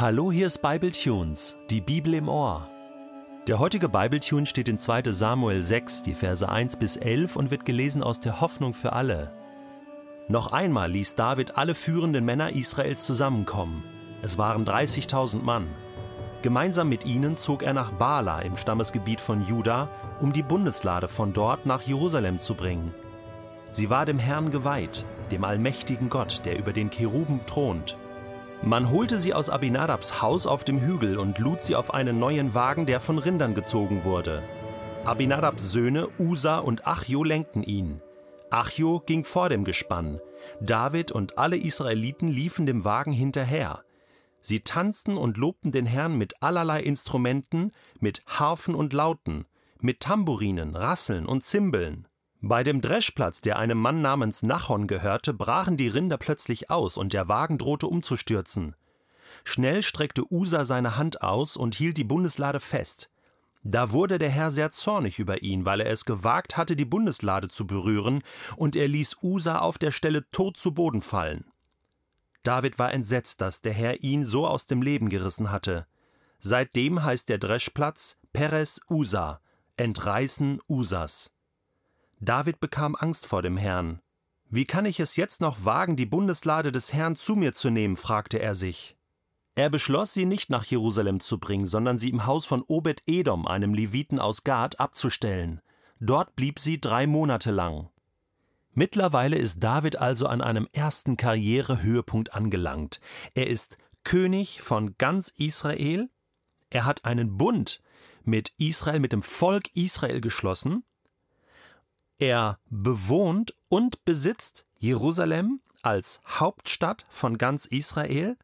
Hallo, hier ist Bible Tunes, die Bibel im Ohr. Der heutige Bible Tune steht in 2. Samuel 6, die Verse 1 bis 11 und wird gelesen aus der Hoffnung für alle. Noch einmal ließ David alle führenden Männer Israels zusammenkommen. Es waren 30.000 Mann. Gemeinsam mit ihnen zog er nach Bala im Stammesgebiet von Juda, um die Bundeslade von dort nach Jerusalem zu bringen. Sie war dem Herrn geweiht, dem allmächtigen Gott, der über den Cheruben thront. Man holte sie aus Abinadabs Haus auf dem Hügel und lud sie auf einen neuen Wagen, der von Rindern gezogen wurde. Abinadabs Söhne Usa und Achjo lenkten ihn. Achjo ging vor dem Gespann. David und alle Israeliten liefen dem Wagen hinterher. Sie tanzten und lobten den Herrn mit allerlei Instrumenten, mit Harfen und Lauten, mit Tamburinen, Rasseln und Zimbeln. Bei dem Dreschplatz, der einem Mann namens Nachon gehörte, brachen die Rinder plötzlich aus und der Wagen drohte umzustürzen. Schnell streckte Usa seine Hand aus und hielt die Bundeslade fest. Da wurde der Herr sehr zornig über ihn, weil er es gewagt hatte, die Bundeslade zu berühren, und er ließ Usa auf der Stelle tot zu Boden fallen. David war entsetzt, dass der Herr ihn so aus dem Leben gerissen hatte. Seitdem heißt der Dreschplatz Peres Usa, Entreißen Usas. David bekam Angst vor dem Herrn. Wie kann ich es jetzt noch wagen, die Bundeslade des Herrn zu mir zu nehmen? fragte er sich. Er beschloss, sie nicht nach Jerusalem zu bringen, sondern sie im Haus von Obed Edom, einem Leviten aus Gad, abzustellen. Dort blieb sie drei Monate lang. Mittlerweile ist David also an einem ersten Karrierehöhepunkt angelangt. Er ist König von ganz Israel. Er hat einen Bund mit Israel, mit dem Volk Israel geschlossen. Er bewohnt und besitzt Jerusalem als Hauptstadt von ganz Israel.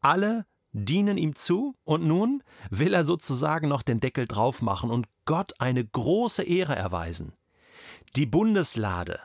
Alle dienen ihm zu und nun will er sozusagen noch den Deckel drauf machen und Gott eine große Ehre erweisen. Die Bundeslade,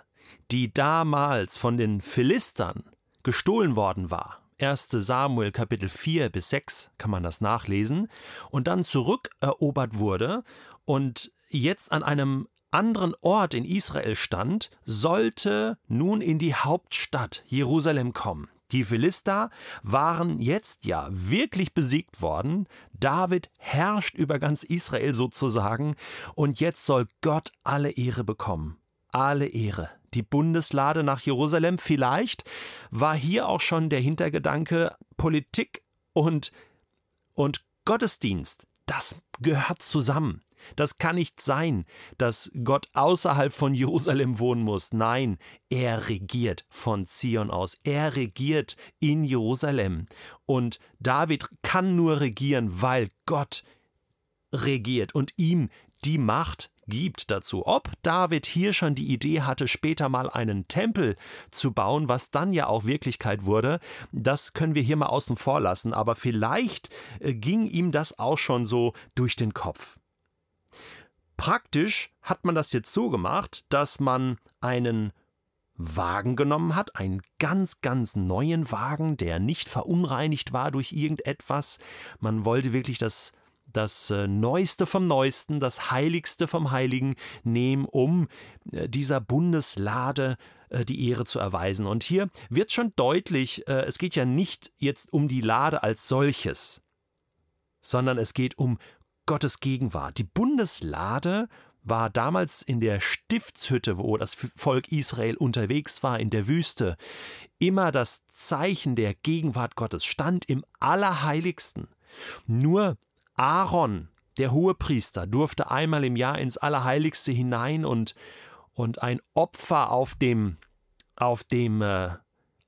die damals von den Philistern gestohlen worden war, 1. Samuel Kapitel 4 bis 6 kann man das nachlesen, und dann zurückerobert wurde und jetzt an einem anderen Ort in Israel stand, sollte nun in die Hauptstadt Jerusalem kommen. Die Philister waren jetzt ja wirklich besiegt worden. David herrscht über ganz Israel sozusagen. Und jetzt soll Gott alle Ehre bekommen. Alle Ehre. Die Bundeslade nach Jerusalem. Vielleicht war hier auch schon der Hintergedanke Politik und, und Gottesdienst. Das gehört zusammen. Das kann nicht sein, dass Gott außerhalb von Jerusalem wohnen muss. Nein, er regiert von Zion aus. Er regiert in Jerusalem. Und David kann nur regieren, weil Gott regiert und ihm die Macht gibt dazu. Ob David hier schon die Idee hatte, später mal einen Tempel zu bauen, was dann ja auch Wirklichkeit wurde, das können wir hier mal außen vor lassen, aber vielleicht äh, ging ihm das auch schon so durch den Kopf. Praktisch hat man das jetzt so gemacht, dass man einen Wagen genommen hat, einen ganz, ganz neuen Wagen, der nicht verunreinigt war durch irgendetwas. Man wollte wirklich das, das äh, Neueste vom Neuesten, das Heiligste vom Heiligen nehmen, um äh, dieser Bundeslade äh, die Ehre zu erweisen. Und hier wird schon deutlich, es geht ja nicht jetzt um die Lade als solches, sondern es geht um Gottes Gegenwart. Die Bundeslade war damals in der Stiftshütte, wo das Volk Israel unterwegs war, in der Wüste, immer das Zeichen der Gegenwart Gottes, stand im Allerheiligsten. Nur Aaron, der Hohepriester, durfte einmal im Jahr ins Allerheiligste hinein und, und ein Opfer auf dem, auf dem äh,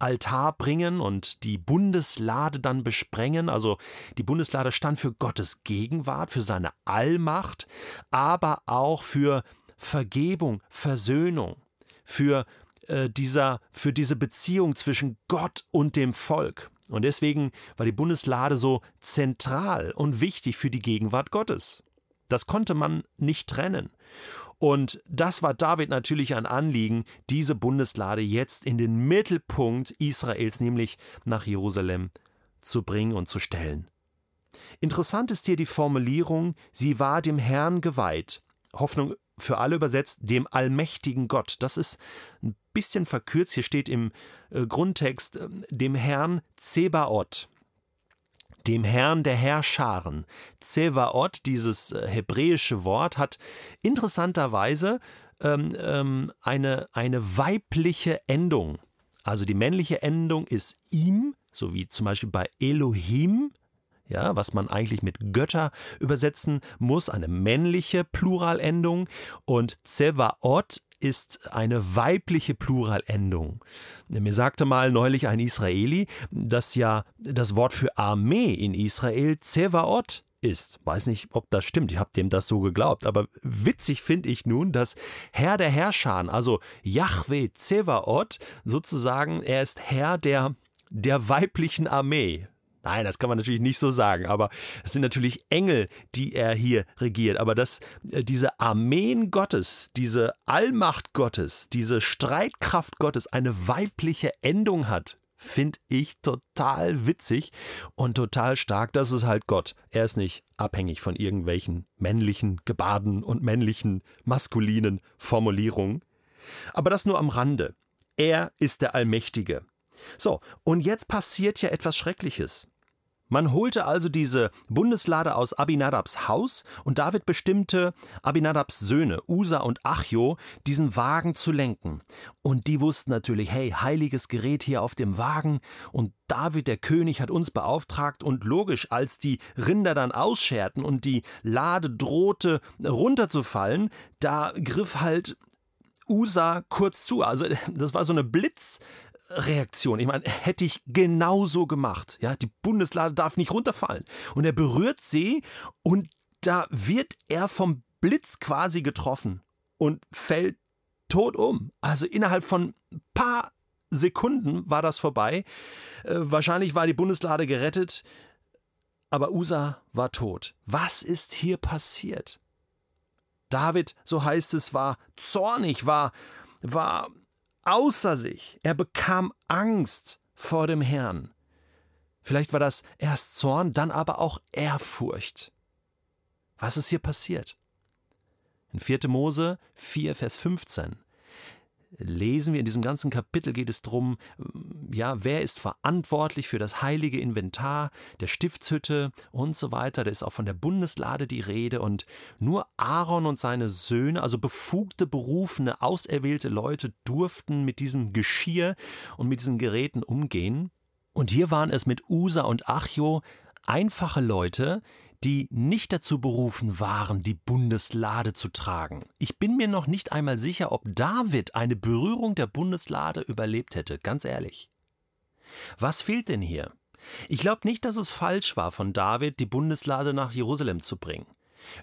Altar bringen und die Bundeslade dann besprengen. Also die Bundeslade stand für Gottes Gegenwart, für seine Allmacht, aber auch für Vergebung, Versöhnung, für, äh, dieser, für diese Beziehung zwischen Gott und dem Volk. Und deswegen war die Bundeslade so zentral und wichtig für die Gegenwart Gottes. Das konnte man nicht trennen. Und das war David natürlich ein Anliegen, diese Bundeslade jetzt in den Mittelpunkt Israels, nämlich nach Jerusalem, zu bringen und zu stellen. Interessant ist hier die Formulierung, sie war dem Herrn geweiht. Hoffnung für alle übersetzt, dem allmächtigen Gott. Das ist ein bisschen verkürzt. Hier steht im äh, Grundtext, äh, dem Herrn Zebaoth. Dem Herrn der Herrscharen. Zevaot, dieses äh, hebräische Wort, hat interessanterweise ähm, ähm, eine, eine weibliche Endung. Also die männliche Endung ist ihm, so wie zum Beispiel bei Elohim, ja, was man eigentlich mit Götter übersetzen muss, eine männliche Pluralendung und Zevaot ist eine weibliche Pluralendung. Mir sagte mal neulich ein Israeli, dass ja das Wort für Armee in Israel Zevaot ist. Weiß nicht, ob das stimmt, ich habe dem das so geglaubt, aber witzig finde ich nun, dass Herr der Herrscher, also Yahweh Zevaot, sozusagen, er ist Herr der, der weiblichen Armee. Nein, das kann man natürlich nicht so sagen, aber es sind natürlich Engel, die er hier regiert. Aber dass äh, diese Armeen Gottes, diese Allmacht Gottes, diese Streitkraft Gottes eine weibliche Endung hat, finde ich total witzig und total stark. Das ist halt Gott. Er ist nicht abhängig von irgendwelchen männlichen Gebaden und männlichen maskulinen Formulierungen. Aber das nur am Rande. Er ist der Allmächtige. So, und jetzt passiert ja etwas Schreckliches. Man holte also diese Bundeslade aus Abinadabs Haus und David bestimmte Abinadabs Söhne, Usa und Achjo, diesen Wagen zu lenken. Und die wussten natürlich, hey, heiliges Gerät hier auf dem Wagen und David, der König, hat uns beauftragt und logisch, als die Rinder dann ausscherten und die Lade drohte runterzufallen, da griff halt Usa kurz zu. Also das war so eine Blitz, Reaktion. Ich meine, hätte ich genauso gemacht. Ja, die Bundeslade darf nicht runterfallen. Und er berührt sie und da wird er vom Blitz quasi getroffen und fällt tot um. Also innerhalb von ein paar Sekunden war das vorbei. Äh, wahrscheinlich war die Bundeslade gerettet, aber Usa war tot. Was ist hier passiert? David, so heißt es, war zornig, war, war außer sich. Er bekam Angst vor dem Herrn. Vielleicht war das erst Zorn, dann aber auch Ehrfurcht. Was ist hier passiert? In 4. Mose 4, Vers 15 lesen wir in diesem ganzen Kapitel geht es darum, ja, wer ist verantwortlich für das heilige Inventar der Stiftshütte und so weiter. Da ist auch von der Bundeslade die Rede und nur Aaron und seine Söhne, also befugte, berufene, auserwählte Leute durften mit diesem Geschirr und mit diesen Geräten umgehen. Und hier waren es mit Usa und Achjo einfache Leute, die nicht dazu berufen waren, die Bundeslade zu tragen. Ich bin mir noch nicht einmal sicher, ob David eine Berührung der Bundeslade überlebt hätte, ganz ehrlich. Was fehlt denn hier? Ich glaube nicht, dass es falsch war von David, die Bundeslade nach Jerusalem zu bringen.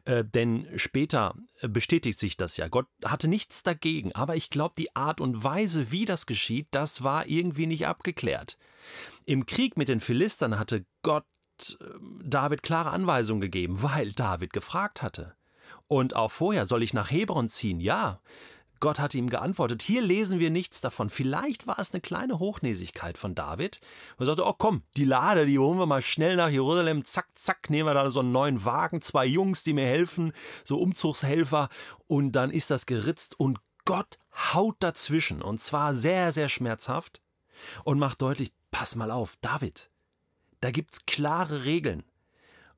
Äh, denn später äh, bestätigt sich das ja. Gott hatte nichts dagegen, aber ich glaube, die Art und Weise, wie das geschieht, das war irgendwie nicht abgeklärt. Im Krieg mit den Philistern hatte Gott David klare Anweisungen gegeben, weil David gefragt hatte. Und auch vorher, soll ich nach Hebron ziehen? Ja. Gott hatte ihm geantwortet. Hier lesen wir nichts davon. Vielleicht war es eine kleine Hochnäsigkeit von David. Er sagte, oh komm, die Lade, die holen wir mal schnell nach Jerusalem. Zack, zack, nehmen wir da so einen neuen Wagen, zwei Jungs, die mir helfen, so Umzugshelfer. Und dann ist das geritzt und Gott haut dazwischen. Und zwar sehr, sehr schmerzhaft und macht deutlich, pass mal auf, David, da gibt es klare Regeln.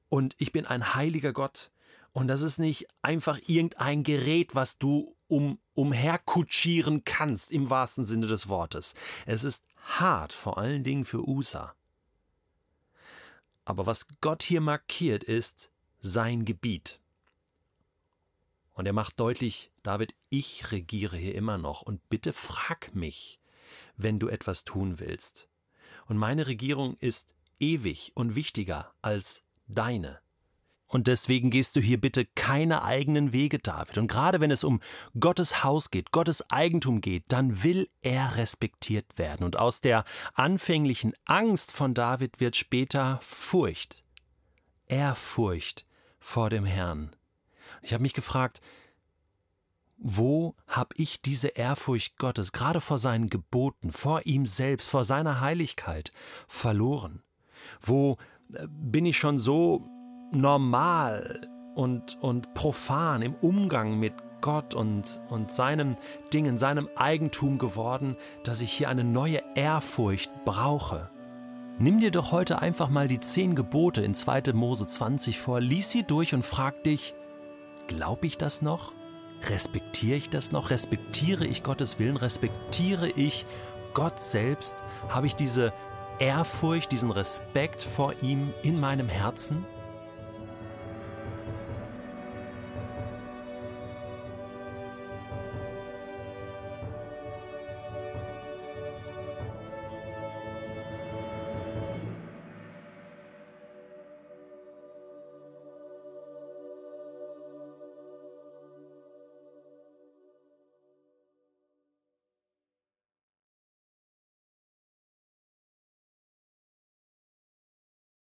Und ich bin ein heiliger Gott. Und das ist nicht einfach irgendein Gerät, was du um, umherkutschieren kannst, im wahrsten Sinne des Wortes. Es ist hart, vor allen Dingen für Usa. Aber was Gott hier markiert, ist sein Gebiet. Und er macht deutlich, David, ich regiere hier immer noch und bitte frag mich, wenn du etwas tun willst. Und meine Regierung ist ewig und wichtiger als deine. Und deswegen gehst du hier bitte keine eigenen Wege, David. Und gerade wenn es um Gottes Haus geht, Gottes Eigentum geht, dann will er respektiert werden. Und aus der anfänglichen Angst von David wird später Furcht, Ehrfurcht vor dem Herrn. Ich habe mich gefragt, wo habe ich diese Ehrfurcht Gottes, gerade vor seinen Geboten, vor ihm selbst, vor seiner Heiligkeit, verloren? Wo äh, bin ich schon so normal und, und profan im Umgang mit Gott und, und seinem Dingen, seinem Eigentum geworden, dass ich hier eine neue Ehrfurcht brauche. Nimm dir doch heute einfach mal die zehn Gebote in 2. Mose 20 vor, lies sie durch und frag dich, glaube ich das noch? Respektiere ich das noch? Respektiere ich Gottes Willen? Respektiere ich Gott selbst? Habe ich diese Ehrfurcht, diesen Respekt vor ihm in meinem Herzen?